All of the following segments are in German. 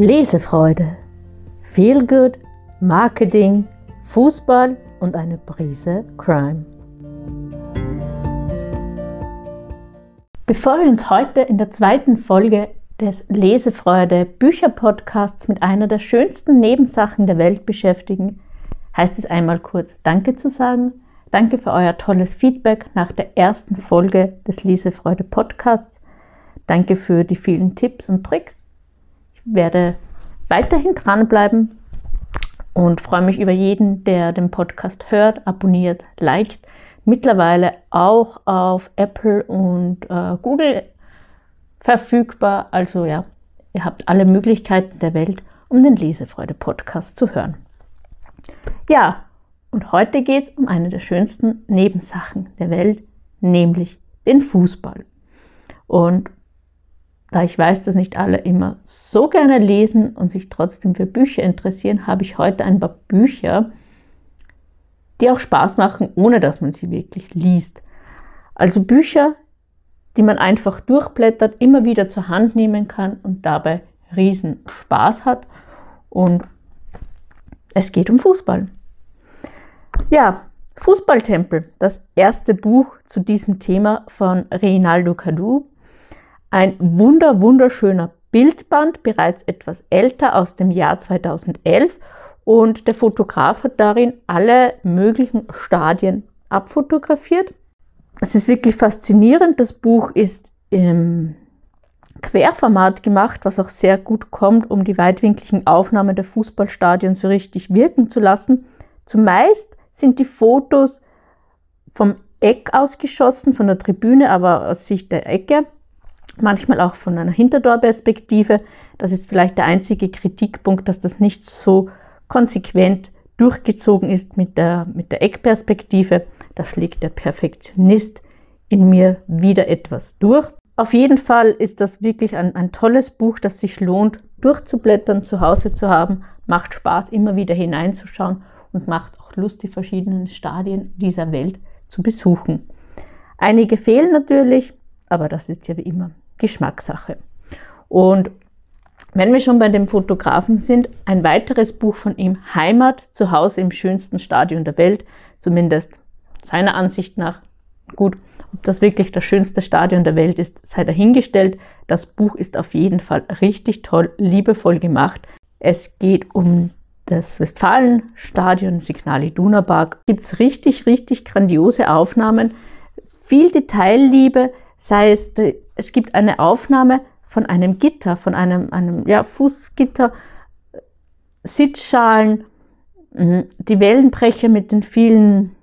Lesefreude, Feelgood, Marketing, Fußball und eine Prise Crime. Bevor wir uns heute in der zweiten Folge des Lesefreude Bücherpodcasts mit einer der schönsten Nebensachen der Welt beschäftigen, heißt es einmal kurz Danke zu sagen. Danke für euer tolles Feedback nach der ersten Folge des Lesefreude Podcasts. Danke für die vielen Tipps und Tricks. Werde weiterhin dranbleiben und freue mich über jeden, der den Podcast hört, abonniert, liked. Mittlerweile auch auf Apple und äh, Google verfügbar. Also ja, ihr habt alle Möglichkeiten der Welt, um den Lesefreude-Podcast zu hören. Ja, und heute geht es um eine der schönsten Nebensachen der Welt, nämlich den Fußball. Und da ich weiß, dass nicht alle immer so gerne lesen und sich trotzdem für Bücher interessieren, habe ich heute ein paar Bücher, die auch Spaß machen, ohne dass man sie wirklich liest. Also Bücher, die man einfach durchblättert, immer wieder zur Hand nehmen kann und dabei riesen Spaß hat. Und es geht um Fußball. Ja, Fußballtempel, das erste Buch zu diesem Thema von Reinaldo Cadu. Ein wunder, wunderschöner Bildband, bereits etwas älter aus dem Jahr 2011 und der Fotograf hat darin alle möglichen Stadien abfotografiert. Es ist wirklich faszinierend. Das Buch ist im Querformat gemacht, was auch sehr gut kommt, um die weitwinkligen Aufnahmen der Fußballstadien so richtig wirken zu lassen. Zumeist sind die Fotos vom Eck ausgeschossen, von der Tribüne, aber aus Sicht der Ecke. Manchmal auch von einer Hintertorperspektive. Das ist vielleicht der einzige Kritikpunkt, dass das nicht so konsequent durchgezogen ist mit der, mit der Eckperspektive. Da schlägt der Perfektionist in mir wieder etwas durch. Auf jeden Fall ist das wirklich ein, ein tolles Buch, das sich lohnt, durchzublättern, zu Hause zu haben. Macht Spaß, immer wieder hineinzuschauen und macht auch Lust, die verschiedenen Stadien dieser Welt zu besuchen. Einige fehlen natürlich, aber das ist ja wie immer Geschmackssache. Und wenn wir schon bei dem Fotografen sind, ein weiteres Buch von ihm, Heimat, zu Hause im schönsten Stadion der Welt, zumindest seiner Ansicht nach. Gut, ob das wirklich das schönste Stadion der Welt ist, sei dahingestellt. Das Buch ist auf jeden Fall richtig toll, liebevoll gemacht. Es geht um das Westfalenstadion Signal Iduna Park. Gibt es richtig, richtig grandiose Aufnahmen, viel Detailliebe, sei es, es gibt eine Aufnahme von einem Gitter, von einem, einem ja, Fußgitter, Sitzschalen, mhm, die Wellenbrecher mit den vielen,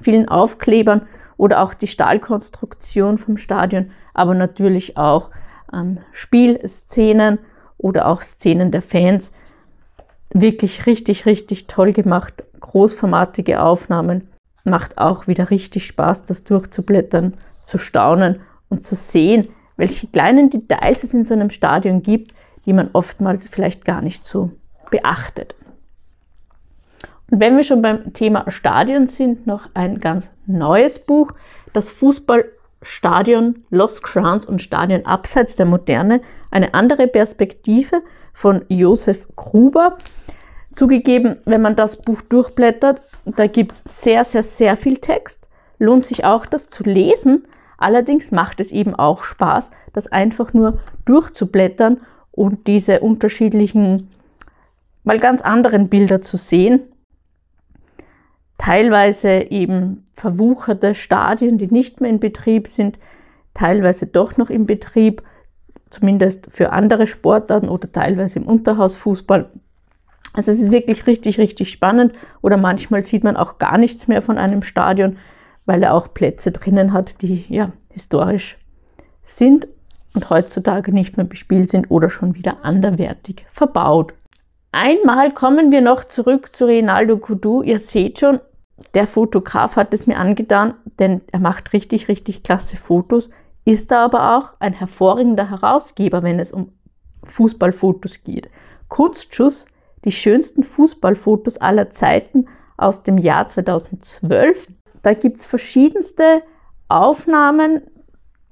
vielen Aufklebern oder auch die Stahlkonstruktion vom Stadion, aber natürlich auch ähm, Spielszenen oder auch Szenen der Fans. Wirklich richtig, richtig toll gemacht. Großformatige Aufnahmen. Macht auch wieder richtig Spaß, das durchzublättern, zu staunen und zu sehen, welche kleinen Details es in so einem Stadion gibt, die man oftmals vielleicht gar nicht so beachtet. Und wenn wir schon beim Thema Stadion sind, noch ein ganz neues Buch, das Fußballstadion Lost Crowns und Stadion abseits der Moderne, eine andere Perspektive von Josef Gruber. Zugegeben, wenn man das Buch durchblättert, da gibt es sehr, sehr, sehr viel Text. Lohnt sich auch, das zu lesen, Allerdings macht es eben auch Spaß, das einfach nur durchzublättern und diese unterschiedlichen, mal ganz anderen Bilder zu sehen. Teilweise eben verwucherte Stadien, die nicht mehr in Betrieb sind, teilweise doch noch in Betrieb, zumindest für andere Sportarten oder teilweise im Unterhausfußball. Also es ist wirklich richtig, richtig spannend oder manchmal sieht man auch gar nichts mehr von einem Stadion, weil er auch Plätze drinnen hat, die ja historisch sind und heutzutage nicht mehr bespielt sind oder schon wieder anderwertig verbaut. Einmal kommen wir noch zurück zu Rinaldo Kudu. Ihr seht schon, der Fotograf hat es mir angetan, denn er macht richtig, richtig klasse Fotos, ist aber auch ein hervorragender Herausgeber, wenn es um Fußballfotos geht. Kunstschuss, die schönsten Fußballfotos aller Zeiten aus dem Jahr 2012 da gibt es verschiedenste Aufnahmen,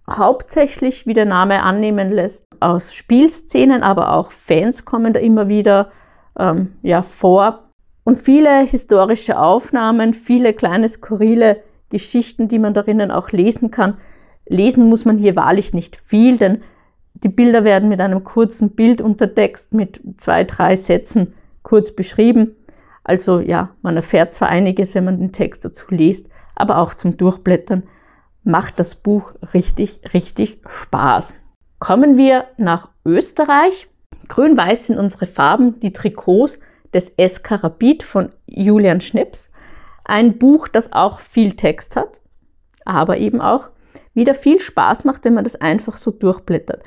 hauptsächlich, wie der Name annehmen lässt, aus Spielszenen, aber auch Fans kommen da immer wieder ähm, ja, vor. Und viele historische Aufnahmen, viele kleine skurrile Geschichten, die man darin auch lesen kann. Lesen muss man hier wahrlich nicht viel, denn die Bilder werden mit einem kurzen Bilduntertext mit zwei, drei Sätzen kurz beschrieben. Also ja, man erfährt zwar einiges, wenn man den Text dazu liest, aber auch zum Durchblättern macht das Buch richtig, richtig Spaß. Kommen wir nach Österreich. Grün-Weiß sind unsere Farben, die Trikots des SK Rapid von Julian Schnips. Ein Buch, das auch viel Text hat, aber eben auch wieder viel Spaß macht, wenn man das einfach so durchblättert.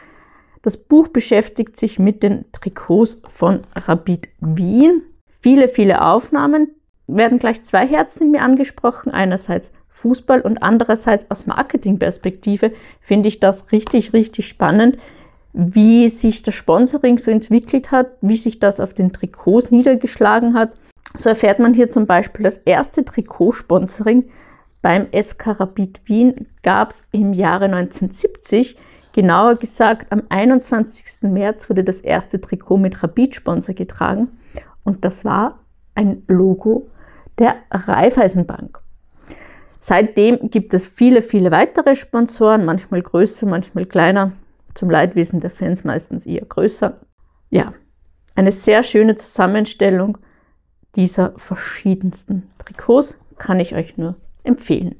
Das Buch beschäftigt sich mit den Trikots von Rapid Wien. Viele, viele Aufnahmen werden gleich zwei Herzen in mir angesprochen. Einerseits Fußball und andererseits aus Marketingperspektive finde ich das richtig, richtig spannend, wie sich das Sponsoring so entwickelt hat, wie sich das auf den Trikots niedergeschlagen hat. So erfährt man hier zum Beispiel das erste Trikotsponsoring beim SK Rapid Wien gab es im Jahre 1970. Genauer gesagt, am 21. März wurde das erste Trikot mit Rapid-Sponsor getragen und das war ein Logo der Raiffeisenbank. Seitdem gibt es viele, viele weitere Sponsoren, manchmal größer, manchmal kleiner. Zum Leidwesen der Fans meistens eher größer. Ja, eine sehr schöne Zusammenstellung dieser verschiedensten Trikots kann ich euch nur empfehlen.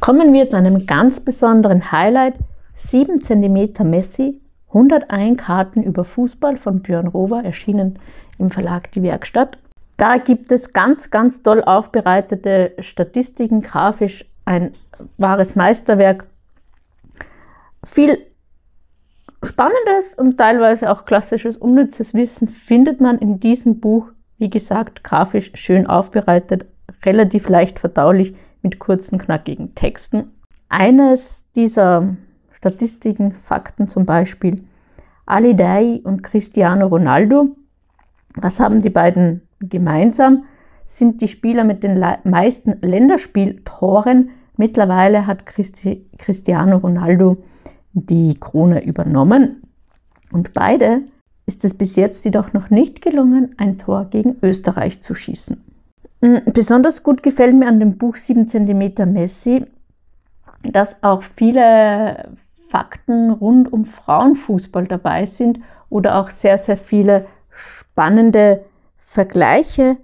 Kommen wir zu einem ganz besonderen Highlight. 7 cm Messi, 101 Karten über Fußball von Björn Rover, erschienen im Verlag Die Werkstatt. Da gibt es ganz, ganz toll aufbereitete Statistiken, grafisch ein wahres Meisterwerk. Viel spannendes und teilweise auch klassisches, unnützes Wissen findet man in diesem Buch, wie gesagt, grafisch schön aufbereitet, relativ leicht verdaulich mit kurzen, knackigen Texten. Eines dieser Statistiken, Fakten zum Beispiel, Ali Dai und Cristiano Ronaldo. Was haben die beiden Gemeinsam sind die Spieler mit den meisten Länderspieltoren. Mittlerweile hat Christi Cristiano Ronaldo die Krone übernommen. Und beide ist es bis jetzt jedoch noch nicht gelungen, ein Tor gegen Österreich zu schießen. Hm, besonders gut gefällt mir an dem Buch 7 cm Messi, dass auch viele Fakten rund um Frauenfußball dabei sind oder auch sehr, sehr viele spannende Vergleiche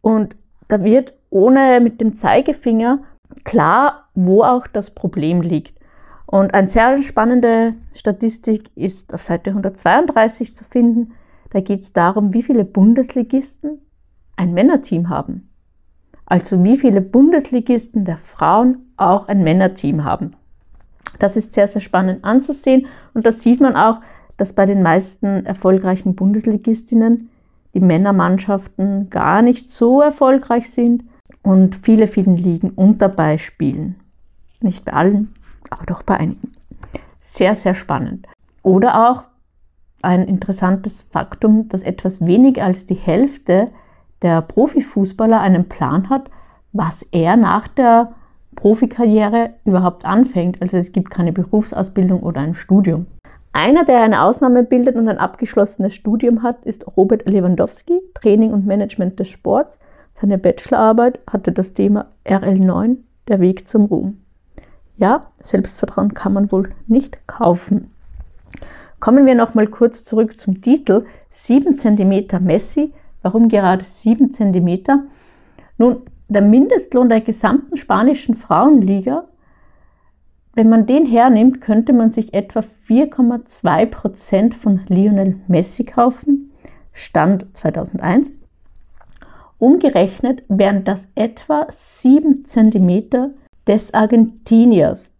und da wird ohne mit dem Zeigefinger klar, wo auch das Problem liegt. Und eine sehr spannende Statistik ist auf Seite 132 zu finden. Da geht es darum, wie viele Bundesligisten ein Männerteam haben. Also wie viele Bundesligisten der Frauen auch ein Männerteam haben. Das ist sehr, sehr spannend anzusehen und das sieht man auch, dass bei den meisten erfolgreichen Bundesligistinnen die Männermannschaften gar nicht so erfolgreich sind und viele, vielen Ligen und dabei spielen. Nicht bei allen, aber doch bei einigen. Sehr, sehr spannend. Oder auch ein interessantes Faktum, dass etwas weniger als die Hälfte der Profifußballer einen Plan hat, was er nach der Profikarriere überhaupt anfängt. Also es gibt keine Berufsausbildung oder ein Studium. Einer, der eine Ausnahme bildet und ein abgeschlossenes Studium hat, ist Robert Lewandowski, Training und Management des Sports. Seine Bachelorarbeit hatte das Thema RL9, der Weg zum Ruhm. Ja, Selbstvertrauen kann man wohl nicht kaufen. Kommen wir noch mal kurz zurück zum Titel 7 cm Messi. Warum gerade 7 cm? Nun, der Mindestlohn der gesamten spanischen Frauenliga wenn man den hernimmt, könnte man sich etwa 4,2 Prozent von Lionel Messi kaufen, Stand 2001. Umgerechnet wären das etwa 7 Zentimeter des Argentiniers.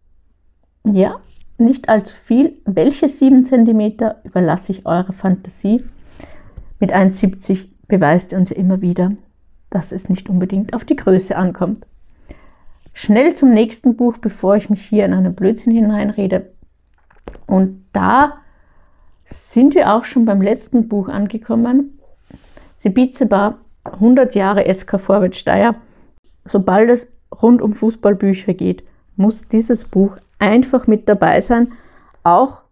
Ja, nicht allzu viel. Welche 7 Zentimeter überlasse ich eurer Fantasie. Mit 1,70 beweist ihr uns ja immer wieder, dass es nicht unbedingt auf die Größe ankommt. Schnell zum nächsten Buch, bevor ich mich hier in einen Blödsinn hineinrede. Und da sind wir auch schon beim letzten Buch angekommen. Sibizeba, 100 Jahre SK Vorwärtssteier. Sobald es rund um Fußballbücher geht, muss dieses Buch einfach mit dabei sein. Auch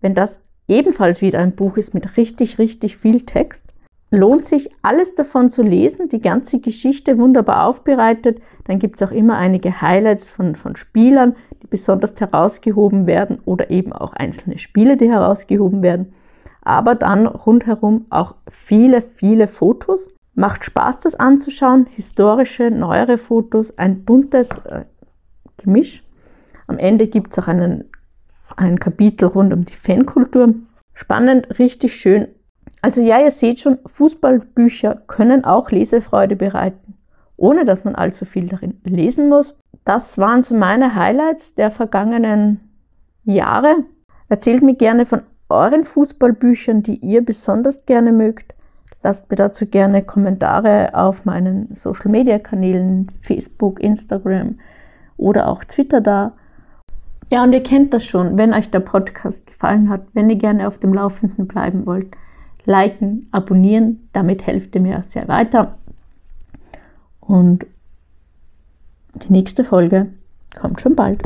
wenn das ebenfalls wieder ein Buch ist mit richtig, richtig viel Text. Lohnt sich alles davon zu lesen, die ganze Geschichte wunderbar aufbereitet. Dann gibt es auch immer einige Highlights von, von Spielern, die besonders herausgehoben werden oder eben auch einzelne Spiele, die herausgehoben werden. Aber dann rundherum auch viele, viele Fotos. Macht Spaß, das anzuschauen. Historische, neuere Fotos, ein buntes äh, Gemisch. Am Ende gibt es auch einen, ein Kapitel rund um die Fankultur. Spannend, richtig schön. Also ja, ihr seht schon, Fußballbücher können auch Lesefreude bereiten, ohne dass man allzu viel darin lesen muss. Das waren so meine Highlights der vergangenen Jahre. Erzählt mir gerne von euren Fußballbüchern, die ihr besonders gerne mögt. Lasst mir dazu gerne Kommentare auf meinen Social-Media-Kanälen, Facebook, Instagram oder auch Twitter da. Ja, und ihr kennt das schon, wenn euch der Podcast gefallen hat, wenn ihr gerne auf dem Laufenden bleiben wollt, liken, abonnieren, damit helft ihr mir sehr weiter. Und die nächste Folge kommt schon bald.